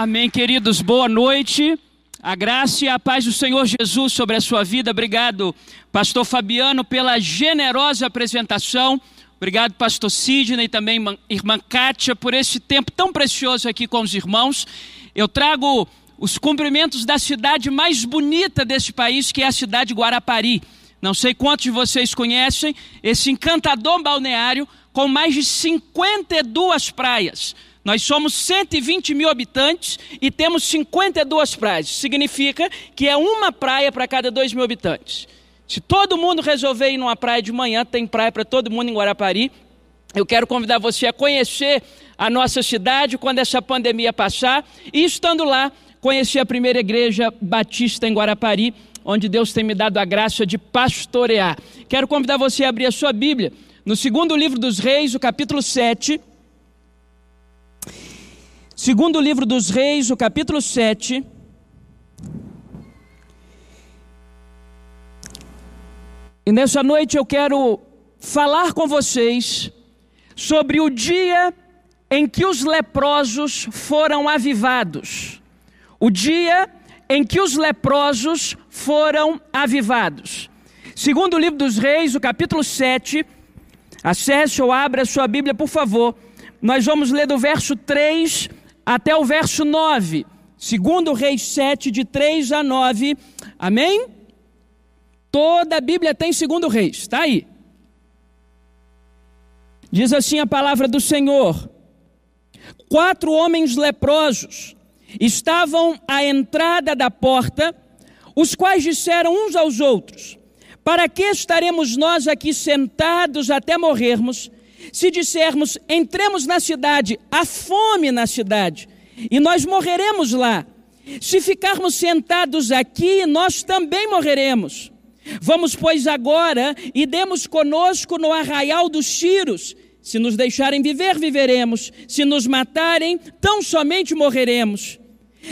Amém, queridos. Boa noite. A graça e a paz do Senhor Jesus sobre a sua vida. Obrigado, pastor Fabiano, pela generosa apresentação. Obrigado, pastor Sidney e também irmã Kátia, por esse tempo tão precioso aqui com os irmãos. Eu trago os cumprimentos da cidade mais bonita deste país, que é a cidade de Guarapari. Não sei quantos de vocês conhecem esse encantador balneário com mais de 52 praias. Nós somos 120 mil habitantes e temos 52 praias. Significa que é uma praia para cada 2 mil habitantes. Se todo mundo resolver ir numa praia de manhã, tem praia para todo mundo em Guarapari. Eu quero convidar você a conhecer a nossa cidade quando essa pandemia passar e estando lá, conhecer a primeira igreja batista em Guarapari, onde Deus tem me dado a graça de pastorear. Quero convidar você a abrir a sua Bíblia no segundo livro dos Reis, o capítulo 7. Segundo livro dos Reis, o capítulo 7. E nessa noite eu quero falar com vocês sobre o dia em que os leprosos foram avivados. O dia em que os leprosos foram avivados. Segundo o livro dos Reis, o capítulo 7. Acesse ou abra a sua Bíblia, por favor. Nós vamos ler do verso 3 até o verso 9. Segundo Reis 7, de 3 a 9. Amém? Toda a Bíblia tem segundo Reis, está aí. Diz assim a palavra do Senhor: Quatro homens leprosos estavam à entrada da porta, os quais disseram uns aos outros: Para que estaremos nós aqui sentados até morrermos? Se dissermos, entremos na cidade, há fome na cidade, e nós morreremos lá. Se ficarmos sentados aqui, nós também morreremos. Vamos, pois, agora e demos conosco no arraial dos tiros. Se nos deixarem viver, viveremos. Se nos matarem, tão somente morreremos.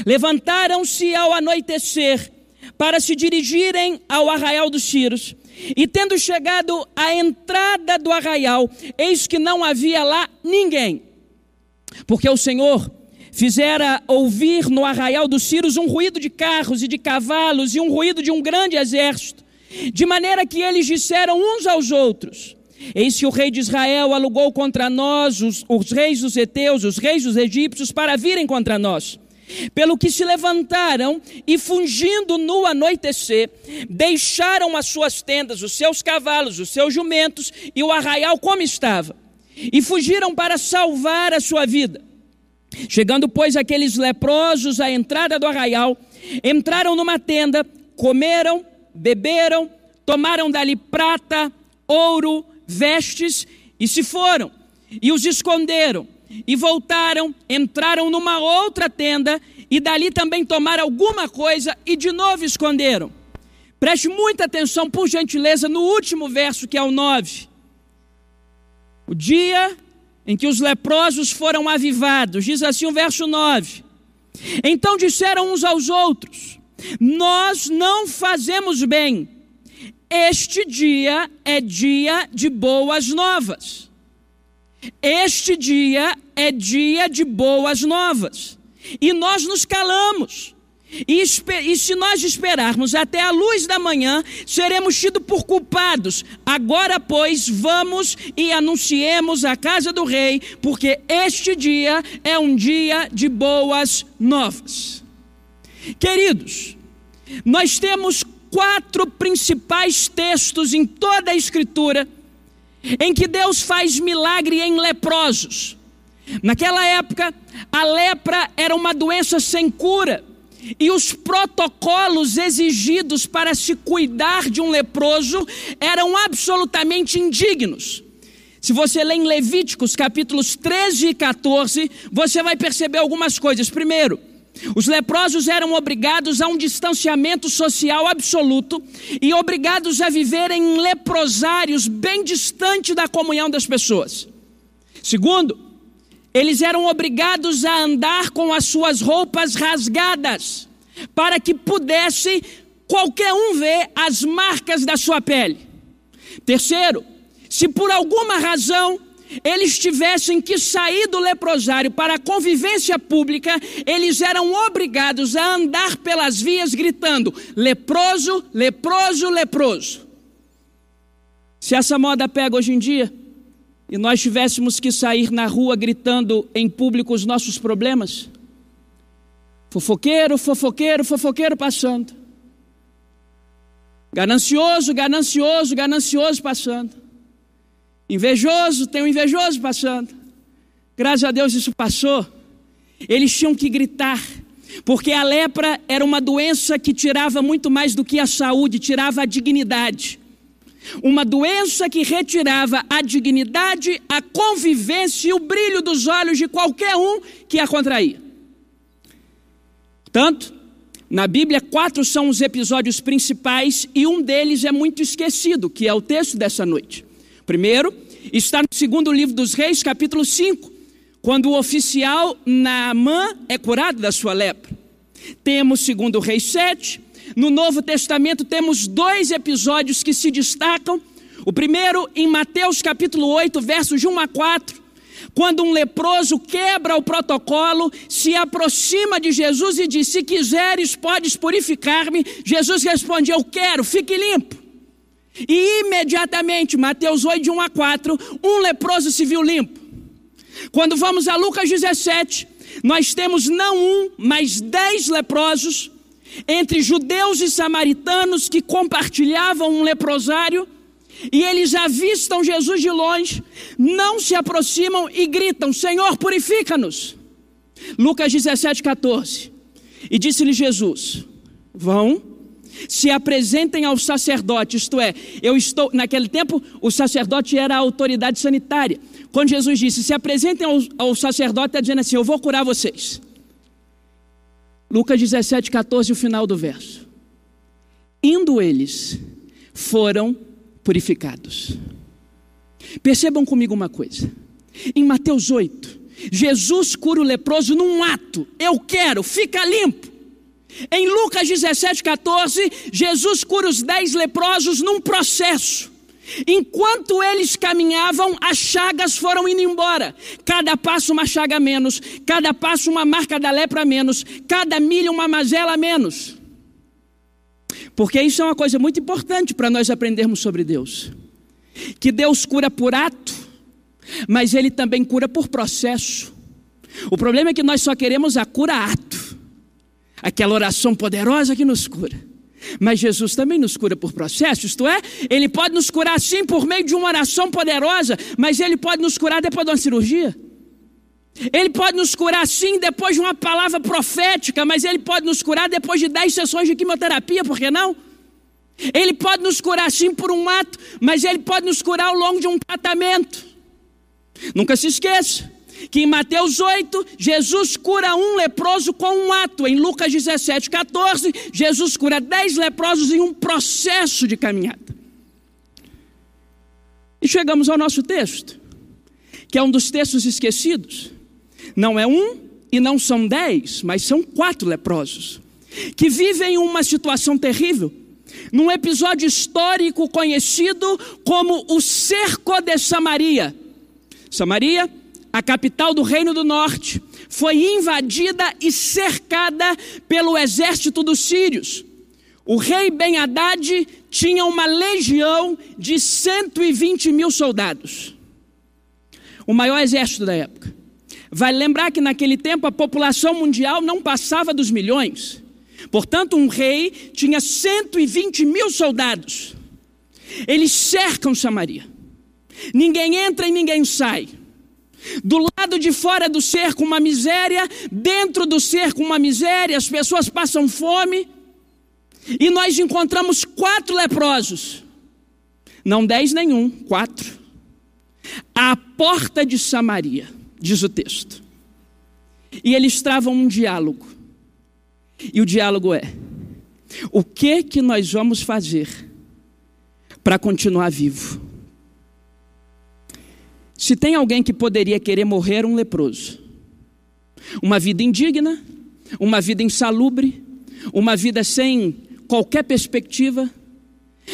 Levantaram-se ao anoitecer para se dirigirem ao arraial dos tiros. E tendo chegado à entrada do arraial, eis que não havia lá ninguém, porque o Senhor fizera ouvir no arraial dos Círios um ruído de carros e de cavalos e um ruído de um grande exército, de maneira que eles disseram uns aos outros: Eis que o rei de Israel alugou contra nós os, os reis dos Eteus, os reis dos egípcios, para virem contra nós. Pelo que se levantaram e, fungindo no anoitecer, deixaram as suas tendas, os seus cavalos, os seus jumentos e o arraial como estava, e fugiram para salvar a sua vida. Chegando, pois, aqueles leprosos à entrada do arraial, entraram numa tenda, comeram, beberam, tomaram dali prata, ouro, vestes e se foram, e os esconderam e voltaram, entraram numa outra tenda e dali também tomaram alguma coisa e de novo esconderam. Preste muita atenção, por gentileza, no último verso, que é o 9. O dia em que os leprosos foram avivados, diz assim o verso 9. Então disseram uns aos outros: Nós não fazemos bem, este dia é dia de boas novas. Este dia é dia de boas novas. E nós nos calamos. E, e, se nós esperarmos até a luz da manhã, seremos tidos por culpados. Agora, pois, vamos e anunciemos a casa do rei, porque este dia é um dia de boas novas. Queridos, nós temos quatro principais textos em toda a Escritura em que Deus faz milagre em leprosos. Naquela época, a lepra era uma doença sem cura e os protocolos exigidos para se cuidar de um leproso eram absolutamente indignos. Se você ler em Levíticos capítulos 13 e 14, você vai perceber algumas coisas. Primeiro, os leprosos eram obrigados a um distanciamento social absoluto e obrigados a viver em leprosários bem distante da comunhão das pessoas. Segundo, eles eram obrigados a andar com as suas roupas rasgadas, para que pudesse qualquer um ver as marcas da sua pele. Terceiro, se por alguma razão eles tivessem que sair do leprosário para a convivência pública, eles eram obrigados a andar pelas vias gritando: leproso, leproso, leproso. Se essa moda pega hoje em dia e nós tivéssemos que sair na rua gritando em público os nossos problemas, fofoqueiro, fofoqueiro, fofoqueiro passando, ganancioso, ganancioso, ganancioso passando. Invejoso, tem um invejoso passando. Graças a Deus isso passou. Eles tinham que gritar, porque a lepra era uma doença que tirava muito mais do que a saúde, tirava a dignidade. Uma doença que retirava a dignidade, a convivência e o brilho dos olhos de qualquer um que a contraía. Portanto, na Bíblia, quatro são os episódios principais e um deles é muito esquecido, que é o texto dessa noite. Primeiro, está no segundo livro dos Reis, capítulo 5, quando o oficial Naamã é curado da sua lepra. Temos segundo Reis 7. No Novo Testamento temos dois episódios que se destacam. O primeiro em Mateus capítulo 8, versos de 1 a 4, quando um leproso quebra o protocolo, se aproxima de Jesus e diz: Se quiseres, podes purificar-me. Jesus responde: Eu quero, fique limpo. E imediatamente, Mateus 8, de 1 a 4, um leproso se viu limpo. Quando vamos a Lucas 17, nós temos não um, mas dez leprosos, entre judeus e samaritanos que compartilhavam um leprosário, e eles avistam Jesus de longe, não se aproximam e gritam: Senhor, purifica-nos. Lucas 17, 14. E disse-lhe Jesus: Vão se apresentem ao sacerdote, isto é, eu estou, naquele tempo, o sacerdote era a autoridade sanitária. Quando Jesus disse, se apresentem ao, ao sacerdote, está dizendo assim: Eu vou curar vocês. Lucas 17, 14, o final do verso. Indo eles, foram purificados. Percebam comigo uma coisa. Em Mateus 8, Jesus cura o leproso num ato. Eu quero, fica limpo. Em Lucas 17, 14, Jesus cura os dez leprosos num processo. Enquanto eles caminhavam, as chagas foram indo embora. Cada passo uma chaga menos, cada passo uma marca da lepra menos, cada milha uma mazela menos. Porque isso é uma coisa muito importante para nós aprendermos sobre Deus. Que Deus cura por ato, mas Ele também cura por processo. O problema é que nós só queremos a cura ato aquela oração poderosa que nos cura. Mas Jesus também nos cura por processo, isto é, Ele pode nos curar sim por meio de uma oração poderosa, mas Ele pode nos curar depois de uma cirurgia. Ele pode nos curar sim depois de uma palavra profética, mas Ele pode nos curar depois de dez sessões de quimioterapia, por que não? Ele pode nos curar sim por um ato, mas Ele pode nos curar ao longo de um tratamento. Nunca se esqueça, que em Mateus 8, Jesus cura um leproso com um ato. Em Lucas 17, 14, Jesus cura dez leprosos em um processo de caminhada. E chegamos ao nosso texto, que é um dos textos esquecidos. Não é um e não são dez, mas são quatro leprosos, que vivem uma situação terrível, num episódio histórico conhecido como o cerco de Samaria. Samaria a capital do Reino do Norte, foi invadida e cercada pelo exército dos sírios. O rei Ben Haddad tinha uma legião de 120 mil soldados, o maior exército da época. Vai lembrar que naquele tempo a população mundial não passava dos milhões. Portanto, um rei tinha 120 mil soldados. Eles cercam Samaria. Ninguém entra e ninguém sai. Do lado de fora do cerco, uma miséria, dentro do cerco, uma miséria, as pessoas passam fome. E nós encontramos quatro leprosos, não dez nenhum, quatro, à porta de Samaria, diz o texto. E eles travam um diálogo. E o diálogo é: o que que nós vamos fazer para continuar vivo? Se tem alguém que poderia querer morrer, um leproso. Uma vida indigna, uma vida insalubre, uma vida sem qualquer perspectiva,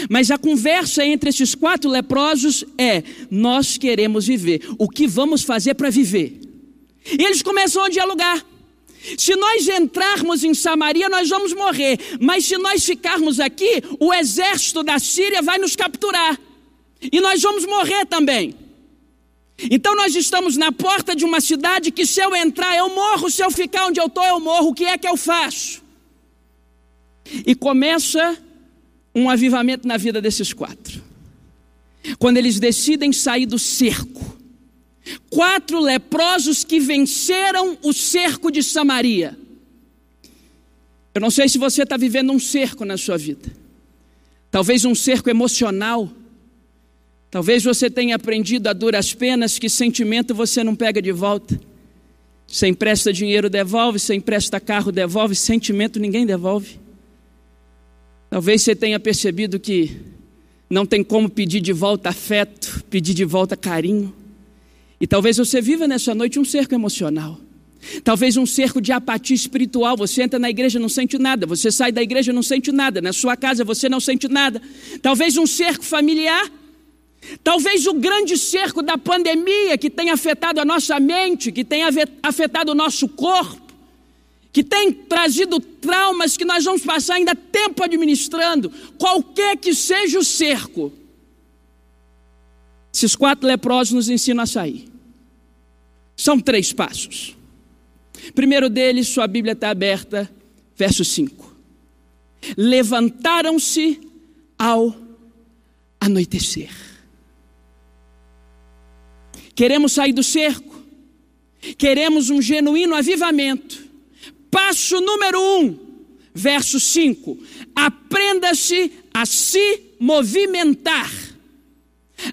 Mas a conversa entre esses quatro leprosos é: nós queremos viver. O que vamos fazer para viver? E eles começam a dialogar. Se nós entrarmos em Samaria, nós vamos morrer. Mas se nós ficarmos aqui, o exército da Síria vai nos capturar. E nós vamos morrer também. Então nós estamos na porta de uma cidade que se eu entrar eu morro, se eu ficar onde eu estou eu morro. O que é que eu faço? E começa um avivamento na vida desses quatro. Quando eles decidem sair do cerco. Quatro leprosos que venceram o cerco de Samaria. Eu não sei se você está vivendo um cerco na sua vida. Talvez um cerco emocional. Talvez você tenha aprendido a duras penas que sentimento você não pega de volta. Você empresta dinheiro, devolve. Você empresta carro, devolve. Sentimento ninguém devolve. Talvez você tenha percebido que não tem como pedir de volta afeto, pedir de volta carinho. E talvez você viva nessa noite um cerco emocional. Talvez um cerco de apatia espiritual. Você entra na igreja não sente nada, você sai da igreja não sente nada, na sua casa você não sente nada. Talvez um cerco familiar. Talvez o grande cerco da pandemia que tem afetado a nossa mente, que tem afetado o nosso corpo que tem trazido traumas que nós vamos passar ainda tempo administrando, qualquer que seja o cerco. Esses quatro leprosos nos ensinam a sair. São três passos. Primeiro deles, sua Bíblia está aberta, verso 5. Levantaram-se ao anoitecer. Queremos sair do cerco, queremos um genuíno avivamento Passo número um, verso 5: aprenda-se a se movimentar.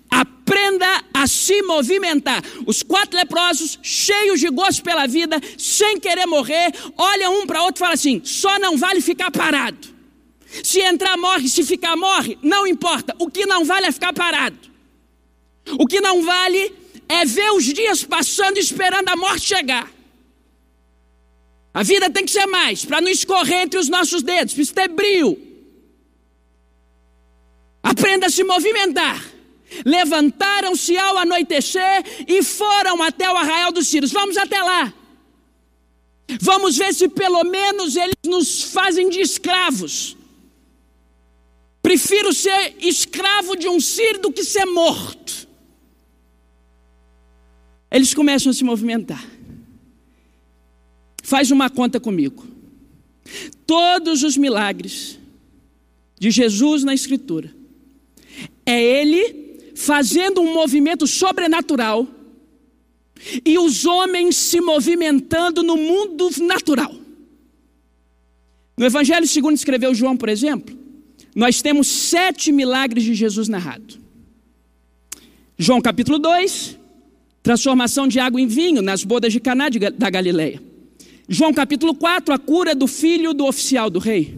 Aprenda a se movimentar. Os quatro leprosos, cheios de gosto pela vida, sem querer morrer, olham um para outro e falam assim: só não vale ficar parado. Se entrar, morre, se ficar, morre, não importa. O que não vale é ficar parado. O que não vale é ver os dias passando esperando a morte chegar. A vida tem que ser mais, para não escorrer entre os nossos dedos, precisa ter brilho. Aprenda a se movimentar. Levantaram-se ao anoitecer e foram até o arraial dos Círios. Vamos até lá. Vamos ver se pelo menos eles nos fazem de escravos. Prefiro ser escravo de um sírio do que ser morto. Eles começam a se movimentar. Faz uma conta comigo. Todos os milagres de Jesus na Escritura é Ele fazendo um movimento sobrenatural e os homens se movimentando no mundo natural. No Evangelho segundo escreveu João, por exemplo, nós temos sete milagres de Jesus narrado. João capítulo 2, transformação de água em vinho nas bodas de Caná da Galileia. João capítulo 4, a cura do filho do oficial do rei.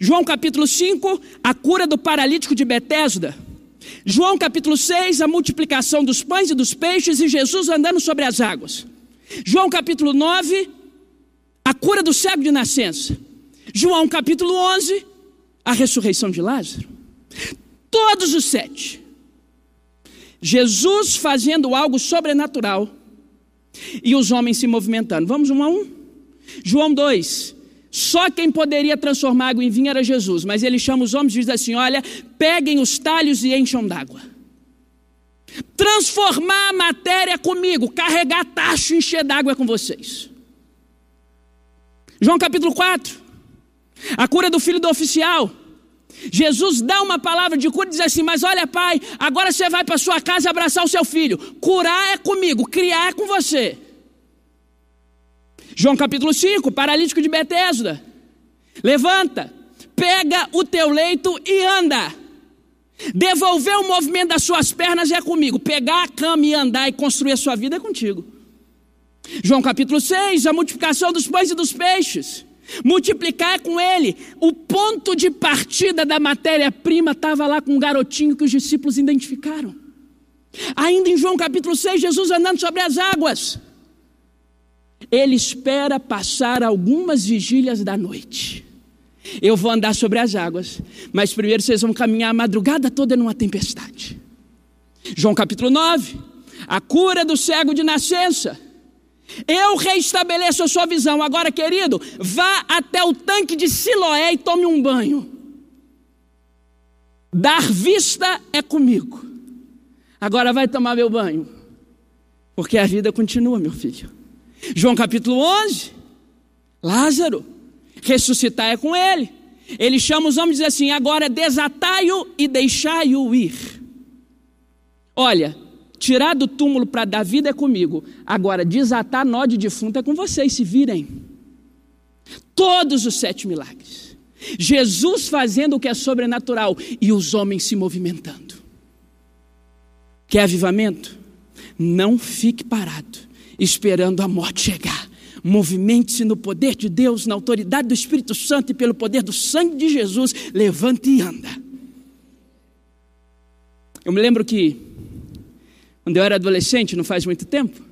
João capítulo 5, a cura do paralítico de Betesda. João capítulo 6, a multiplicação dos pães e dos peixes e Jesus andando sobre as águas. João capítulo 9, a cura do cego de nascença. João capítulo 11, a ressurreição de Lázaro. Todos os sete. Jesus fazendo algo sobrenatural e os homens se movimentando. Vamos um a um? João 2. Só quem poderia transformar água em vinho era Jesus, mas ele chama os homens e diz assim: Olha, peguem os talhos e encham d'água. Transformar a matéria comigo, carregar tacho e encher d'água com vocês. João capítulo 4, a cura do filho do oficial. Jesus dá uma palavra de cura e diz assim: Mas olha, pai, agora você vai para sua casa abraçar o seu filho. Curar é comigo, criar é com você. João capítulo 5, paralítico de Betesda. Levanta, pega o teu leito e anda. Devolver o movimento das suas pernas é comigo. Pegar a cama e andar e construir a sua vida é contigo. João capítulo 6, a multiplicação dos pães e dos peixes. Multiplicar é com ele. O ponto de partida da matéria-prima estava lá com um garotinho que os discípulos identificaram. Ainda em João capítulo 6, Jesus andando sobre as águas. Ele espera passar algumas vigílias da noite. Eu vou andar sobre as águas, mas primeiro vocês vão caminhar a madrugada toda numa tempestade. João capítulo 9, a cura do cego de nascença. Eu reestabeleço a sua visão. Agora, querido, vá até o tanque de Siloé e tome um banho. Dar vista é comigo. Agora vai tomar meu banho. Porque a vida continua, meu filho. João capítulo 11. Lázaro. Ressuscitar é com ele. Ele chama os homens e diz assim: agora desatai-o e deixai-o ir. Olha, tirar do túmulo para dar vida é comigo. Agora, desatar nó de defunto é com vocês, se virem. Todos os sete milagres. Jesus fazendo o que é sobrenatural e os homens se movimentando. Quer avivamento? Não fique parado, esperando a morte chegar. Movimente-se no poder de Deus, na autoridade do Espírito Santo e pelo poder do sangue de Jesus. Levante e anda. Eu me lembro que, quando eu era adolescente, não faz muito tempo,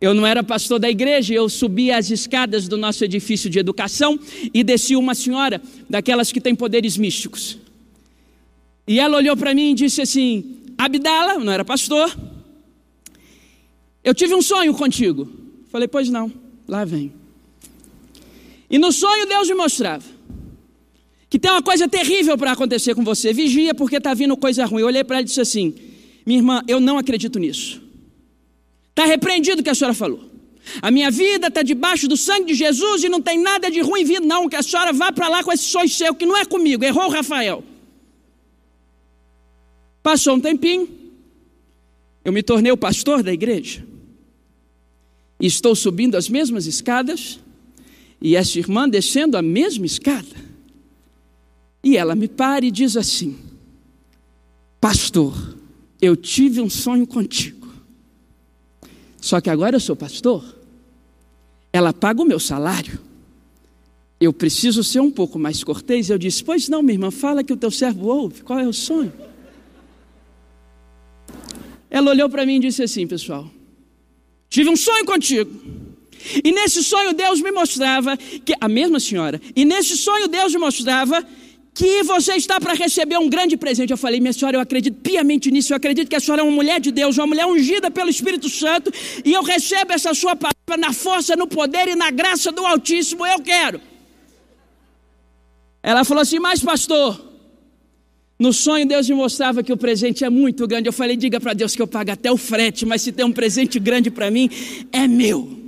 eu não era pastor da igreja, eu subia as escadas do nosso edifício de educação e descia uma senhora, daquelas que tem poderes místicos. E ela olhou para mim e disse assim: Abdala, não era pastor, eu tive um sonho contigo. Falei, pois não, lá vem. E no sonho Deus me mostrava que tem uma coisa terrível para acontecer com você. Vigia porque está vindo coisa ruim. Eu olhei para ela e disse assim: Minha irmã, eu não acredito nisso. Está repreendido o que a senhora falou. A minha vida está debaixo do sangue de Jesus e não tem nada de ruim vindo, não. Que a senhora vá para lá com esse sonho seu, que não é comigo, errou o Rafael. Passou um tempinho, eu me tornei o pastor da igreja. E estou subindo as mesmas escadas, e essa irmã descendo a mesma escada. E ela me para e diz assim: Pastor, eu tive um sonho contigo. Só que agora eu sou pastor. Ela paga o meu salário. Eu preciso ser um pouco mais cortês. Eu disse: Pois não, minha irmã, fala que o teu servo ouve. Qual é o sonho? Ela olhou para mim e disse assim, pessoal: Tive um sonho contigo. E nesse sonho Deus me mostrava que a mesma senhora. E nesse sonho Deus me mostrava que você está para receber um grande presente. Eu falei, minha senhora, eu acredito piamente nisso. Eu acredito que a senhora é uma mulher de Deus, uma mulher ungida pelo Espírito Santo. E eu recebo essa sua palavra na força, no poder e na graça do Altíssimo. Eu quero. Ela falou assim, mas pastor, no sonho, Deus me mostrava que o presente é muito grande. Eu falei: diga para Deus que eu pago até o frete, mas se tem um presente grande para mim, é meu.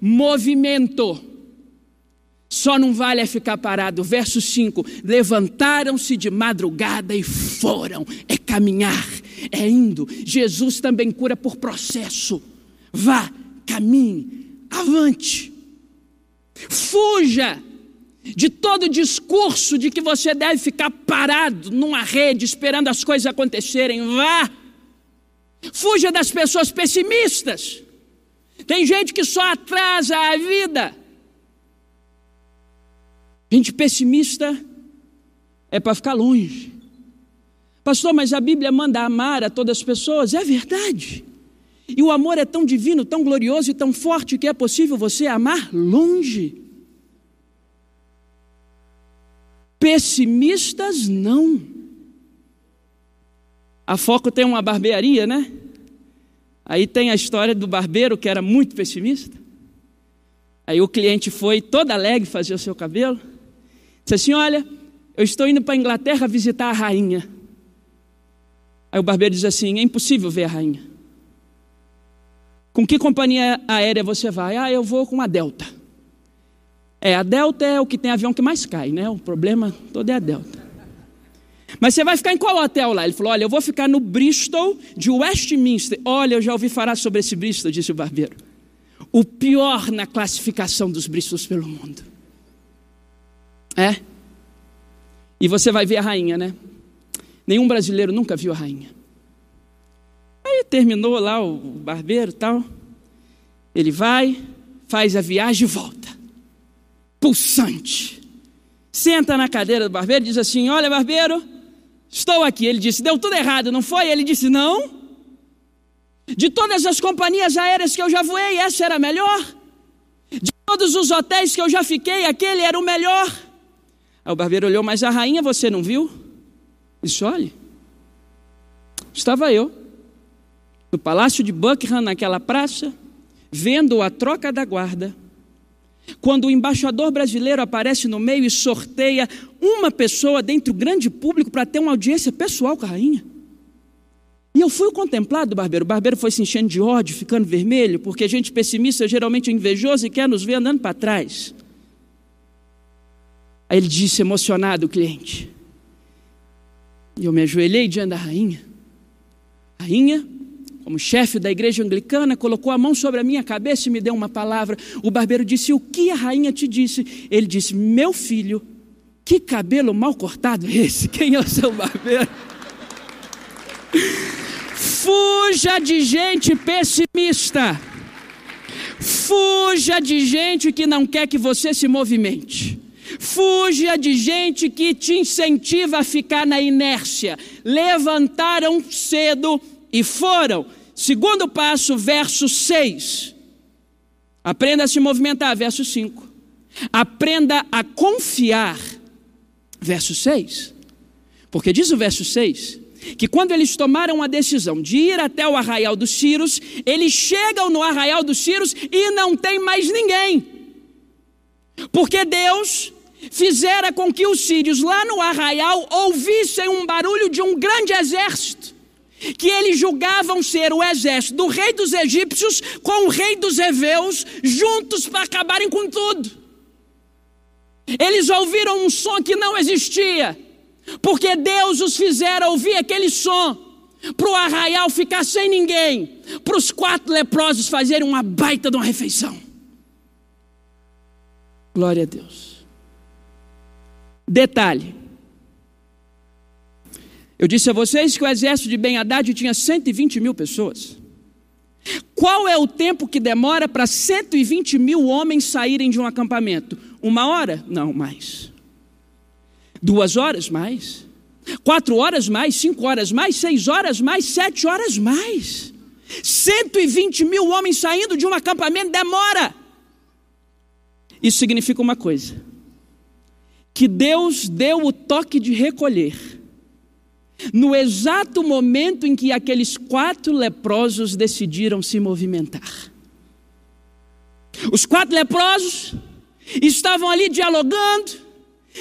Movimento. Só não vale é ficar parado. Verso 5: Levantaram-se de madrugada e foram. É caminhar, é indo. Jesus também cura por processo. Vá, caminhe, avante. Fuja de todo discurso de que você deve ficar parado numa rede esperando as coisas acontecerem. Vá! Fuja das pessoas pessimistas. Tem gente que só atrasa a vida. Gente pessimista é para ficar longe. Pastor, mas a Bíblia manda amar a todas as pessoas. É verdade. E o amor é tão divino, tão glorioso e tão forte que é possível você amar longe. Pessimistas não. A Foco tem uma barbearia, né? Aí tem a história do barbeiro que era muito pessimista. Aí o cliente foi todo alegre fazer o seu cabelo. Disse assim: Olha, eu estou indo para a Inglaterra visitar a rainha. Aí o barbeiro diz assim: É impossível ver a rainha. Com que companhia aérea você vai? Ah, eu vou com a Delta. É, a Delta é o que tem avião que mais cai, né? O problema todo é a Delta. Mas você vai ficar em qual hotel lá? Ele falou: Olha, eu vou ficar no Bristol de Westminster. Olha, eu já ouvi falar sobre esse Bristol, disse o barbeiro. O pior na classificação dos Bristols pelo mundo. É? E você vai ver a rainha, né? Nenhum brasileiro nunca viu a rainha. Aí terminou lá o barbeiro tal. Ele vai, faz a viagem e volta pulsante. Senta na cadeira do barbeiro e diz assim: Olha, barbeiro, estou aqui. Ele disse: Deu tudo errado, não foi? Ele disse: Não. De todas as companhias aéreas que eu já voei, essa era a melhor. De todos os hotéis que eu já fiquei, aquele era o melhor. Aí o barbeiro olhou, mas a rainha você não viu? Disse: olhe, estava eu no palácio de Buckingham, naquela praça, vendo a troca da guarda. Quando o embaixador brasileiro aparece no meio e sorteia uma pessoa dentro do grande público para ter uma audiência pessoal com a rainha. E eu fui contemplado do barbeiro. O barbeiro foi se enchendo de ódio, ficando vermelho, porque gente pessimista geralmente é invejosa e quer nos ver andando para trás. Aí ele disse, emocionado, o cliente. E eu me ajoelhei diante da rainha. Rainha, como chefe da igreja anglicana, colocou a mão sobre a minha cabeça e me deu uma palavra. O barbeiro disse: O que a rainha te disse? Ele disse: Meu filho, que cabelo mal cortado é esse? Quem é o seu barbeiro? Fuja de gente pessimista. Fuja de gente que não quer que você se movimente. Fuja de gente que te incentiva a ficar na inércia. Levantaram cedo e foram. Segundo passo, verso 6. Aprenda a se movimentar, verso 5. Aprenda a confiar, verso 6. Porque diz o verso 6 que quando eles tomaram a decisão de ir até o arraial dos Círios, eles chegam no arraial dos Círios e não tem mais ninguém. Porque Deus fizera com que os sírios lá no arraial ouvissem um barulho de um grande exército, que eles julgavam ser o exército do rei dos egípcios com o rei dos heveus, juntos para acabarem com tudo. Eles ouviram um som que não existia porque Deus os fizera ouvir aquele som, para o arraial ficar sem ninguém, para os quatro leprosos fazerem uma baita de uma refeição. Glória a Deus. Detalhe. Eu disse a vocês que o exército de Ben Haddad tinha 120 mil pessoas. Qual é o tempo que demora para 120 mil homens saírem de um acampamento? Uma hora? Não, mais. Duas horas mais. Quatro horas mais, cinco horas mais, seis horas mais, sete horas mais. 120 mil homens saindo de um acampamento demora. Isso significa uma coisa: que Deus deu o toque de recolher, no exato momento em que aqueles quatro leprosos decidiram se movimentar. Os quatro leprosos estavam ali dialogando,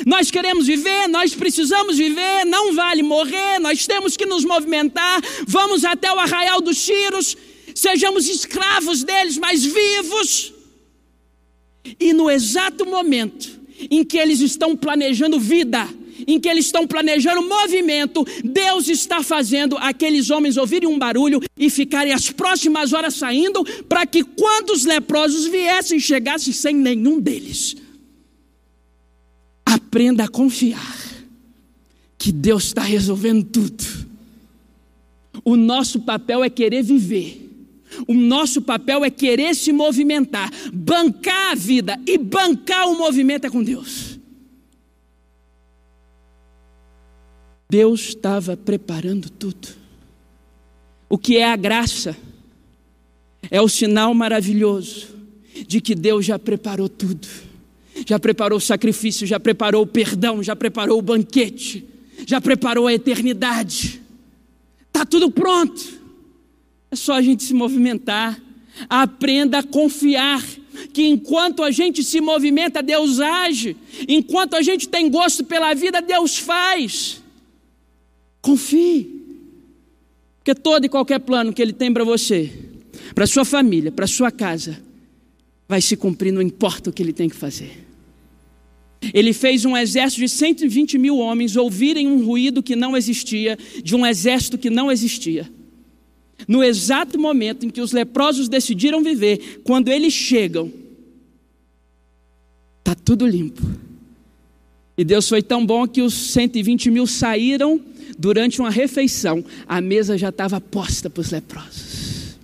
nós queremos viver, nós precisamos viver, não vale morrer, nós temos que nos movimentar, vamos até o arraial dos tiros, sejamos escravos deles, mas vivos. E no exato momento em que eles estão planejando vida, em que eles estão planejando movimento, Deus está fazendo aqueles homens ouvirem um barulho e ficarem as próximas horas saindo, para que quando os leprosos viessem, chegassem sem nenhum deles. Aprenda a confiar que Deus está resolvendo tudo. O nosso papel é querer viver. O nosso papel é querer se movimentar, bancar a vida e bancar o movimento é com Deus. Deus estava preparando tudo. O que é a graça? É o sinal maravilhoso de que Deus já preparou tudo já preparou o sacrifício, já preparou o perdão, já preparou o banquete, já preparou a eternidade. Está tudo pronto. É só a gente se movimentar. Aprenda a confiar que enquanto a gente se movimenta, Deus age. Enquanto a gente tem gosto pela vida, Deus faz. Confie. Porque todo e qualquer plano que Ele tem para você, para sua família, para sua casa, vai se cumprir, não importa o que Ele tem que fazer. Ele fez um exército de 120 mil homens ouvirem um ruído que não existia, de um exército que não existia. No exato momento em que os leprosos decidiram viver, quando eles chegam, está tudo limpo. E Deus foi tão bom que os 120 mil saíram durante uma refeição, a mesa já estava posta para os leprosos.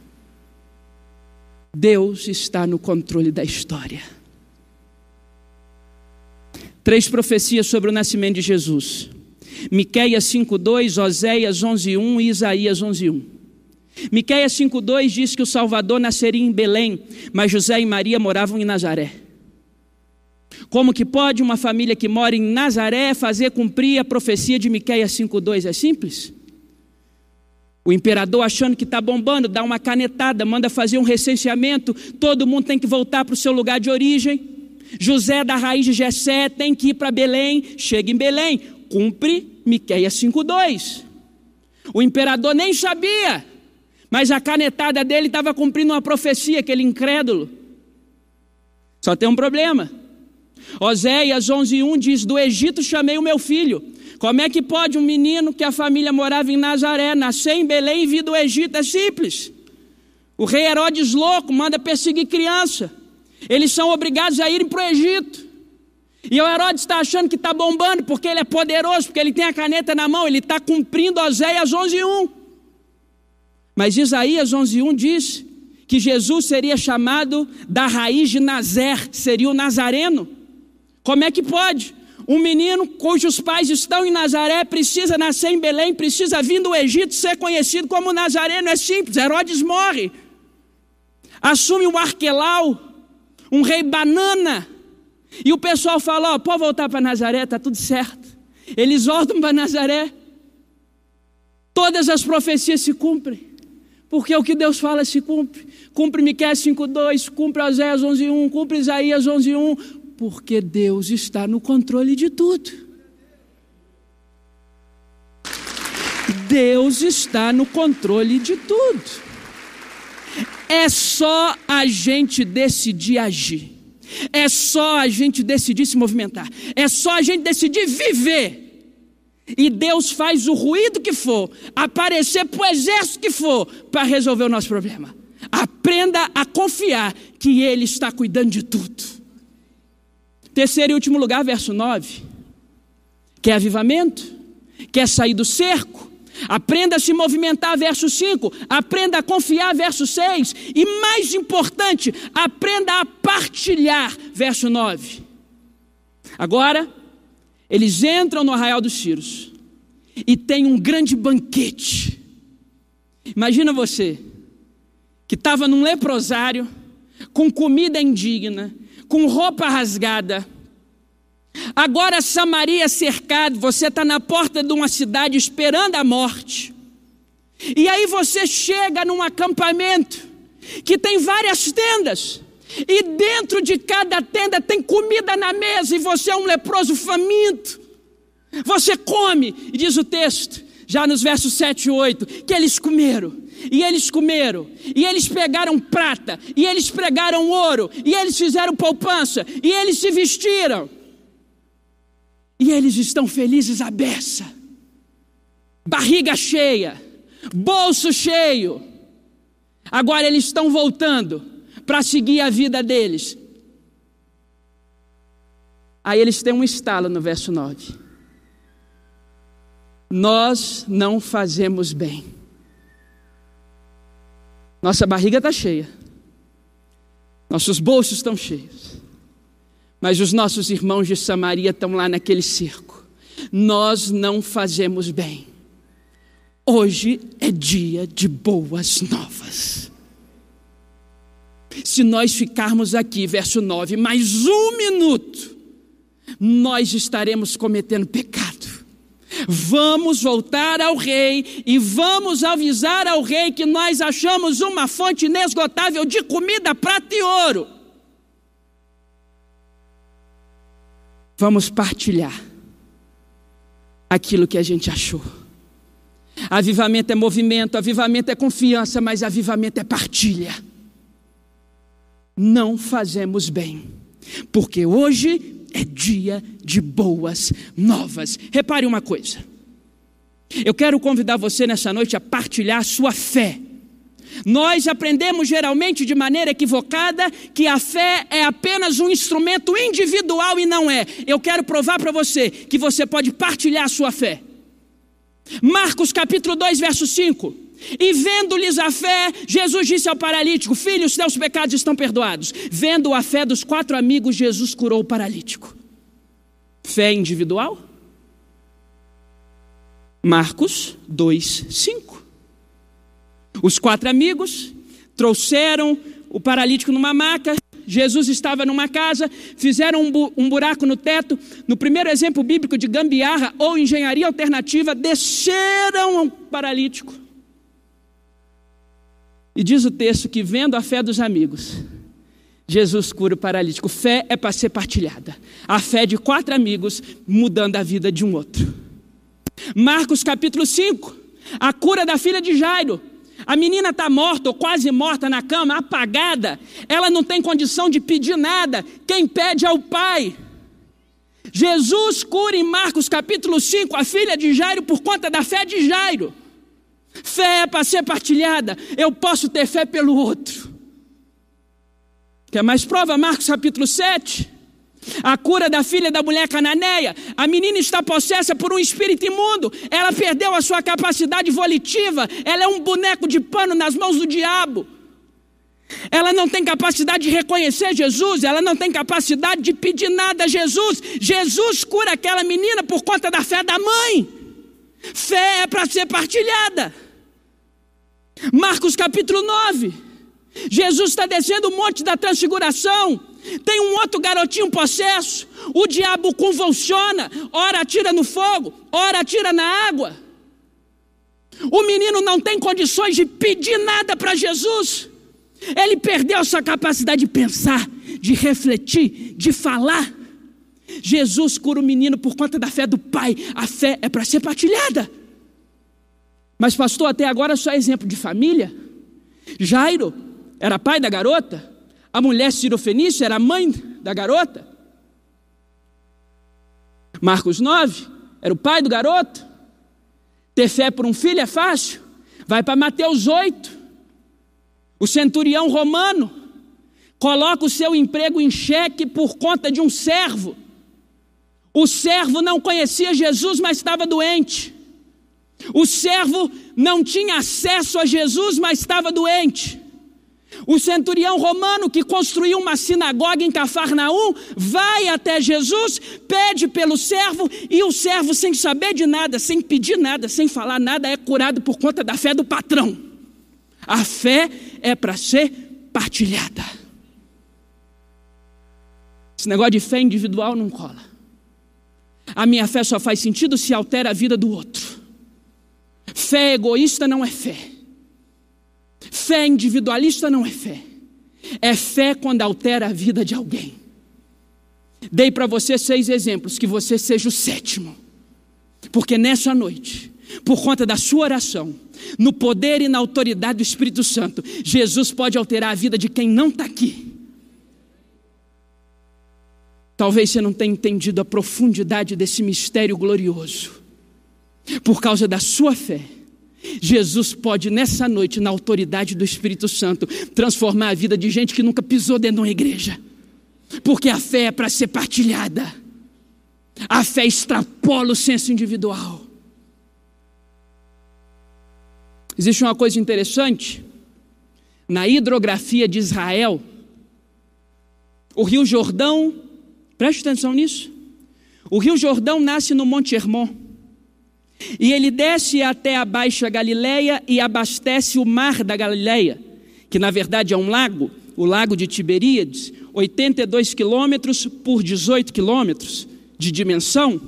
Deus está no controle da história. Três profecias sobre o nascimento de Jesus. Miqueias 5:2, Oséias 11:1 e Isaías 11:1. Miqueias 5:2 diz que o Salvador nasceria em Belém, mas José e Maria moravam em Nazaré. Como que pode uma família que mora em Nazaré fazer cumprir a profecia de Miqueias 5:2? É simples. O imperador achando que está bombando, dá uma canetada, manda fazer um recenseamento, todo mundo tem que voltar para o seu lugar de origem. José da raiz de Jessé tem que ir para Belém, chega em Belém, cumpre Miqueias 5:2. O imperador nem sabia, mas a canetada dele estava cumprindo uma profecia, aquele incrédulo. Só tem um problema. Oséias 11:1 diz: "Do Egito chamei o meu filho". Como é que pode um menino que a família morava em Nazaré nascer em Belém e vir do Egito? É simples. O rei Herodes louco manda perseguir criança. Eles são obrigados a irem para o Egito. E o Herodes está achando que está bombando porque ele é poderoso, porque ele tem a caneta na mão, ele está cumprindo Oséias 11:1. Mas Isaías 11:1 diz que Jesus seria chamado da raiz de Nazer, seria o Nazareno. Como é que pode? Um menino cujos pais estão em Nazaré precisa nascer em Belém, precisa vir do Egito ser conhecido como Nazareno. É simples, Herodes morre. Assume um Arquelau, um rei banana. E o pessoal fala: Ó, pode voltar para Nazaré, está tudo certo. Eles voltam para Nazaré. Todas as profecias se cumprem. Porque o que Deus fala se cumpre. Cumpre Miqueias 5:2, cumpre Oséias 11:1, cumpre Isaías 11:1, porque Deus está no controle de tudo. Deus está no controle de tudo. É só a gente decidir agir. É só a gente decidir se movimentar. É só a gente decidir viver. E Deus faz o ruído que for, aparecer para o exército que for, para resolver o nosso problema. Aprenda a confiar que Ele está cuidando de tudo. Terceiro e último lugar, verso 9. Quer avivamento? Quer sair do cerco? Aprenda a se movimentar, verso 5. Aprenda a confiar, verso 6. E mais importante, aprenda a partilhar, verso 9. Agora, eles entram no arraial dos Círios e tem um grande banquete. Imagina você, que estava num leprosário, com comida indigna, com roupa rasgada. Agora Samaria cercado, você está na porta de uma cidade esperando a morte. E aí você chega num acampamento que tem várias tendas. E dentro de cada tenda tem comida na mesa e você é um leproso faminto. Você come, e diz o texto, já nos versos 7 e 8, que eles comeram e eles comeram, e eles pegaram prata, e eles pregaram ouro, e eles fizeram poupança, e eles se vestiram. E eles estão felizes à beça, barriga cheia, bolso cheio. Agora eles estão voltando para seguir a vida deles. Aí eles têm um estalo no verso 9. Nós não fazemos bem nossa barriga está cheia, nossos bolsos estão cheios, mas os nossos irmãos de Samaria estão lá naquele circo. Nós não fazemos bem. Hoje é dia de boas novas. Se nós ficarmos aqui, verso 9, mais um minuto, nós estaremos cometendo pecado. Vamos voltar ao rei e vamos avisar ao rei que nós achamos uma fonte inesgotável de comida, prata e ouro. Vamos partilhar aquilo que a gente achou. Avivamento é movimento, avivamento é confiança, mas avivamento é partilha. Não fazemos bem, porque hoje é dia de boas novas. Repare uma coisa. Eu quero convidar você nessa noite a partilhar sua fé. Nós aprendemos geralmente de maneira equivocada que a fé é apenas um instrumento individual e não é. Eu quero provar para você que você pode partilhar a sua fé. Marcos capítulo 2, verso 5. E vendo-lhes a fé, Jesus disse ao paralítico: Filho, os teus pecados estão perdoados. Vendo a fé dos quatro amigos, Jesus curou o paralítico. Fé individual? Marcos 2, 5. Os quatro amigos trouxeram o paralítico numa maca, Jesus estava numa casa, fizeram um, bu um buraco no teto. No primeiro exemplo bíblico de gambiarra ou engenharia alternativa, desceram um paralítico. E diz o texto que, vendo a fé dos amigos, Jesus cura o paralítico. Fé é para ser partilhada. A fé de quatro amigos mudando a vida de um outro. Marcos capítulo 5, a cura da filha de Jairo. A menina está morta ou quase morta na cama, apagada. Ela não tem condição de pedir nada. Quem pede é o pai. Jesus cura em Marcos capítulo 5 a filha de Jairo por conta da fé de Jairo. Fé é para ser partilhada. Eu posso ter fé pelo outro. Quer mais prova? Marcos capítulo 7. A cura da filha da mulher cananeia. A menina está possessa por um espírito imundo. Ela perdeu a sua capacidade volitiva. Ela é um boneco de pano nas mãos do diabo. Ela não tem capacidade de reconhecer Jesus, ela não tem capacidade de pedir nada a Jesus. Jesus cura aquela menina por conta da fé da mãe. Fé é para ser partilhada. Marcos capítulo 9. Jesus está descendo o monte da transfiguração. Tem um outro garotinho possesso. O diabo convulsiona, ora atira no fogo, ora atira na água. O menino não tem condições de pedir nada para Jesus. Ele perdeu a sua capacidade de pensar, de refletir, de falar. Jesus cura o menino por conta da fé do pai. A fé é para ser partilhada. Mas, pastor, até agora só é exemplo de família. Jairo era pai da garota, a mulher Cirofenícia era mãe da garota. Marcos 9 era o pai do garoto. Ter fé por um filho é fácil. Vai para Mateus 8. O centurião romano coloca o seu emprego em xeque por conta de um servo. O servo não conhecia Jesus, mas estava doente. O servo não tinha acesso a Jesus, mas estava doente. O centurião romano que construiu uma sinagoga em Cafarnaum vai até Jesus, pede pelo servo e o servo, sem saber de nada, sem pedir nada, sem falar nada, é curado por conta da fé do patrão. A fé é para ser partilhada. Esse negócio de fé individual não cola. A minha fé só faz sentido se altera a vida do outro. Fé egoísta não é fé. Fé individualista não é fé. É fé quando altera a vida de alguém. Dei para você seis exemplos, que você seja o sétimo. Porque nessa noite, por conta da sua oração, no poder e na autoridade do Espírito Santo, Jesus pode alterar a vida de quem não está aqui. Talvez você não tenha entendido a profundidade desse mistério glorioso por causa da sua fé, Jesus pode nessa noite, na autoridade do Espírito Santo, transformar a vida de gente que nunca pisou dentro de uma igreja, porque a fé é para ser partilhada, a fé extrapola o senso individual. Existe uma coisa interessante, na hidrografia de Israel, o Rio Jordão, preste atenção nisso, o Rio Jordão nasce no Monte Hermon. E ele desce até a Baixa Galileia e abastece o mar da Galileia, que na verdade é um lago, o lago de Tiberíades, 82 quilômetros por 18 quilômetros de dimensão.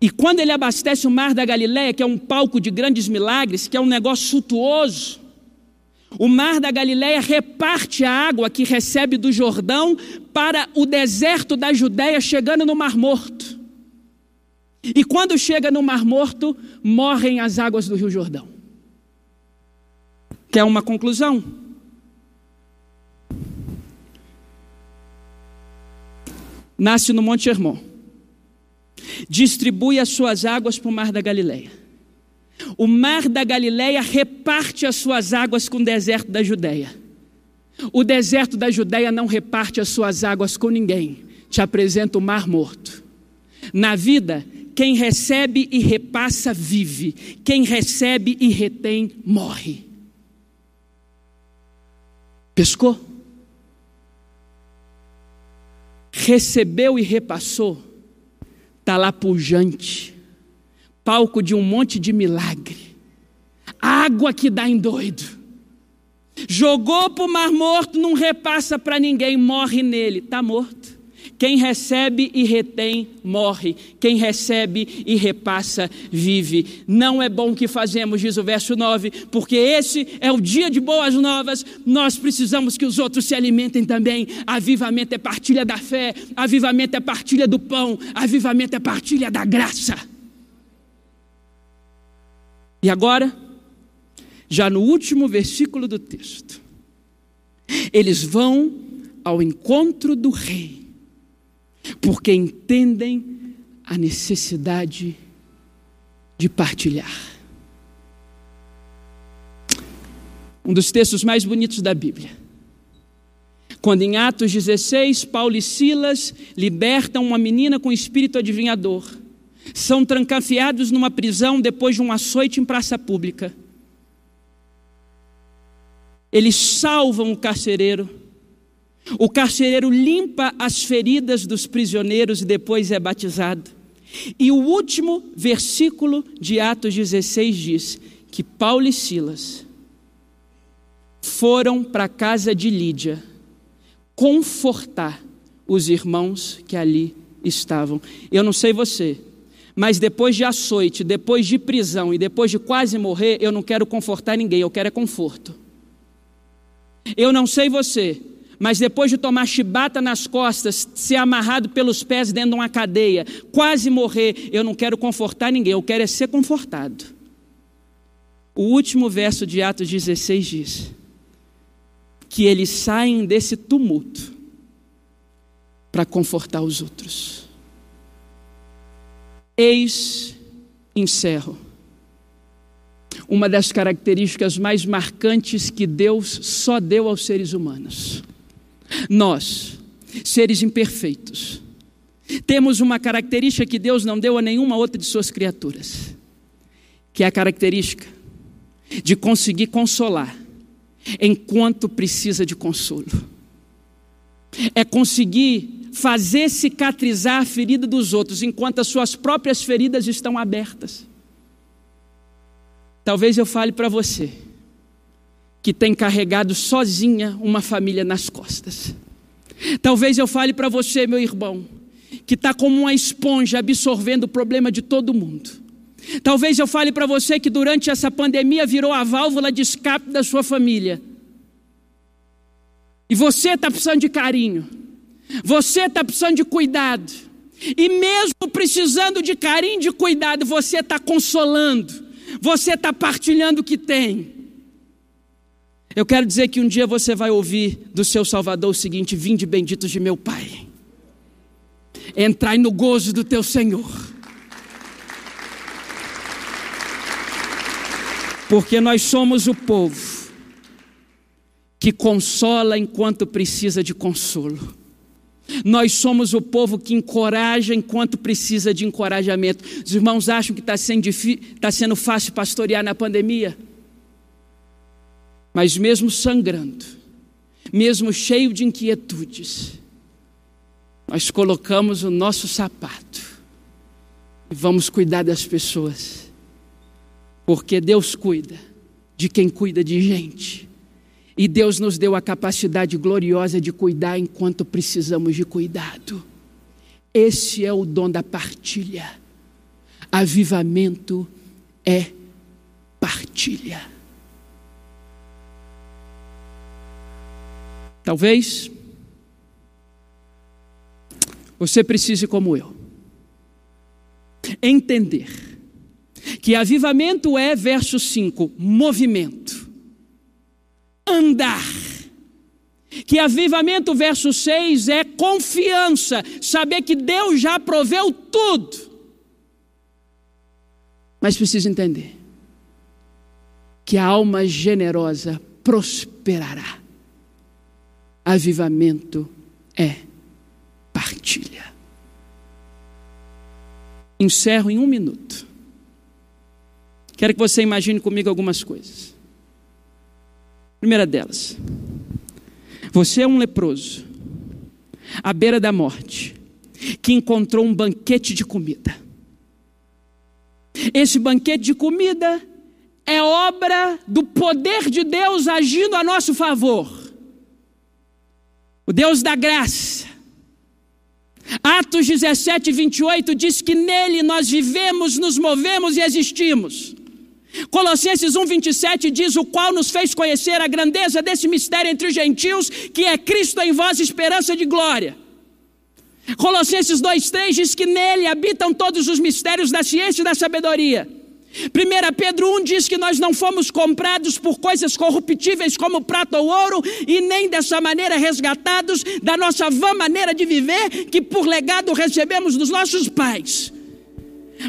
E quando ele abastece o mar da Galileia, que é um palco de grandes milagres, que é um negócio suntuoso, o mar da Galileia reparte a água que recebe do Jordão para o deserto da Judéia, chegando no Mar Morto. E quando chega no Mar Morto, morrem as águas do Rio Jordão. Quer uma conclusão? Nasce no Monte Hermon. Distribui as suas águas para o Mar da Galileia. O Mar da Galileia reparte as suas águas com o deserto da Judéia. O deserto da Judéia não reparte as suas águas com ninguém. Te apresenta o Mar Morto. Na vida, quem recebe e repassa, vive. Quem recebe e retém, morre. Pescou? Recebeu e repassou, está lá pujante, palco de um monte de milagre, água que dá em doido. jogou para o mar morto, não repassa para ninguém, morre nele, está morto. Quem recebe e retém, morre. Quem recebe e repassa, vive. Não é bom que fazemos, diz o verso 9, porque esse é o dia de boas novas. Nós precisamos que os outros se alimentem também. Avivamento é partilha da fé, avivamento é partilha do pão, avivamento é partilha da graça. E agora, já no último versículo do texto, eles vão ao encontro do rei porque entendem a necessidade de partilhar. Um dos textos mais bonitos da Bíblia. Quando em Atos 16, Paulo e Silas libertam uma menina com espírito adivinhador. São trancafiados numa prisão depois de um açoite em praça pública. Eles salvam o carcereiro o carcereiro limpa as feridas dos prisioneiros e depois é batizado. E o último versículo de Atos 16 diz que Paulo e Silas foram para a casa de Lídia confortar os irmãos que ali estavam. Eu não sei você, mas depois de açoite, depois de prisão e depois de quase morrer, eu não quero confortar ninguém, eu quero é conforto. Eu não sei você, mas depois de tomar chibata nas costas, ser amarrado pelos pés dentro de uma cadeia, quase morrer, eu não quero confortar ninguém, eu quero é ser confortado. O último verso de Atos 16 diz que eles saem desse tumulto para confortar os outros. Eis, encerro, uma das características mais marcantes que Deus só deu aos seres humanos nós, seres imperfeitos, temos uma característica que Deus não deu a nenhuma outra de suas criaturas, que é a característica de conseguir consolar enquanto precisa de consolo. É conseguir fazer cicatrizar a ferida dos outros enquanto as suas próprias feridas estão abertas. Talvez eu fale para você que tem carregado sozinha uma família nas costas. Talvez eu fale para você, meu irmão, que está como uma esponja absorvendo o problema de todo mundo. Talvez eu fale para você que durante essa pandemia virou a válvula de escape da sua família. E você está precisando de carinho. Você está precisando de cuidado. E mesmo precisando de carinho, de cuidado, você está consolando. Você está partilhando o que tem. Eu quero dizer que um dia você vai ouvir do seu Salvador o seguinte: Vinde benditos de meu Pai, entrai no gozo do teu Senhor. Porque nós somos o povo que consola enquanto precisa de consolo. Nós somos o povo que encoraja enquanto precisa de encorajamento. Os irmãos acham que está sendo, tá sendo fácil pastorear na pandemia? Mas mesmo sangrando, mesmo cheio de inquietudes, nós colocamos o nosso sapato e vamos cuidar das pessoas, porque Deus cuida de quem cuida de gente. E Deus nos deu a capacidade gloriosa de cuidar enquanto precisamos de cuidado. Esse é o dom da partilha. Avivamento é partilha. Talvez você precise, como eu, entender que avivamento é, verso 5, movimento, andar. Que avivamento, verso 6, é confiança, saber que Deus já proveu tudo. Mas precisa entender que a alma generosa prosperará. Avivamento é partilha. Encerro em um minuto. Quero que você imagine comigo algumas coisas. Primeira delas, você é um leproso, à beira da morte, que encontrou um banquete de comida. Esse banquete de comida é obra do poder de Deus agindo a nosso favor. O Deus da graça. Atos 17, 28 diz que nele nós vivemos, nos movemos e existimos. Colossenses 1, 27 diz: O qual nos fez conhecer a grandeza desse mistério entre os gentios, que é Cristo em vós, esperança de glória. Colossenses 2,3 diz que nele habitam todos os mistérios da ciência e da sabedoria. 1 Pedro 1 diz que nós não fomos comprados por coisas corruptíveis como prata ou ouro, e nem dessa maneira resgatados da nossa vã maneira de viver, que por legado recebemos dos nossos pais,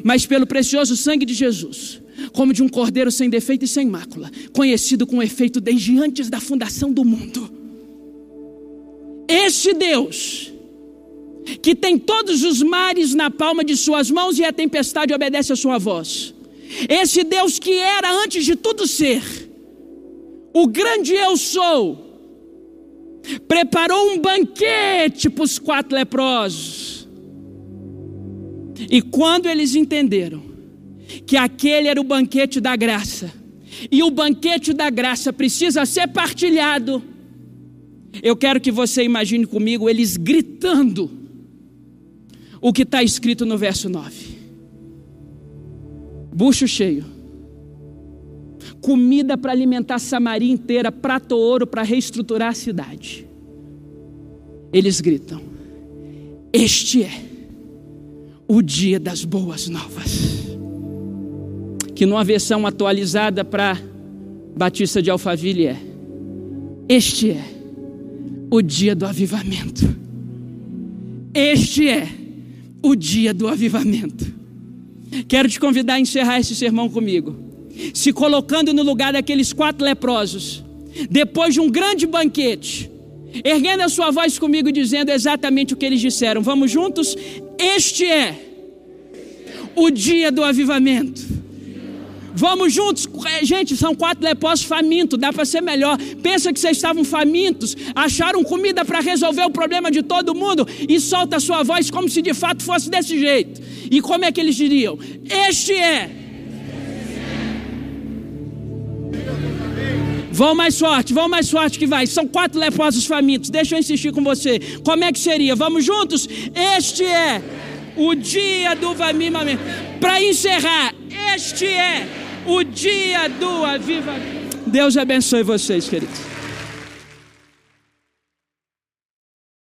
mas pelo precioso sangue de Jesus, como de um cordeiro sem defeito e sem mácula, conhecido com efeito desde antes da fundação do mundo. Este Deus, que tem todos os mares na palma de suas mãos e a tempestade obedece a sua voz. Esse Deus que era antes de tudo ser, o grande eu sou, preparou um banquete para os quatro leprosos. E quando eles entenderam que aquele era o banquete da graça, e o banquete da graça precisa ser partilhado, eu quero que você imagine comigo eles gritando o que está escrito no verso 9: bucho cheio, comida para alimentar Samaria inteira, prato ouro para reestruturar a cidade. Eles gritam: Este é o dia das boas novas. Que numa versão atualizada para Batista de Alphaville é: Este é o dia do avivamento. Este é o dia do avivamento. Quero te convidar a encerrar esse sermão comigo, se colocando no lugar daqueles quatro leprosos, depois de um grande banquete, erguendo a sua voz comigo, dizendo exatamente o que eles disseram. Vamos juntos? Este é o dia do avivamento. Vamos juntos, gente, são quatro leprosos famintos, dá para ser melhor. Pensa que vocês estavam famintos, acharam comida para resolver o problema de todo mundo e solta a sua voz como se de fato fosse desse jeito. E como é que eles diriam? Este é. Vão mais forte, vão mais forte que vai. São quatro leprosos famintos. Deixa eu insistir com você. Como é que seria? Vamos juntos? Este é o dia do avivamento. Para encerrar, este é o dia do avivamento. Deus abençoe vocês, queridos.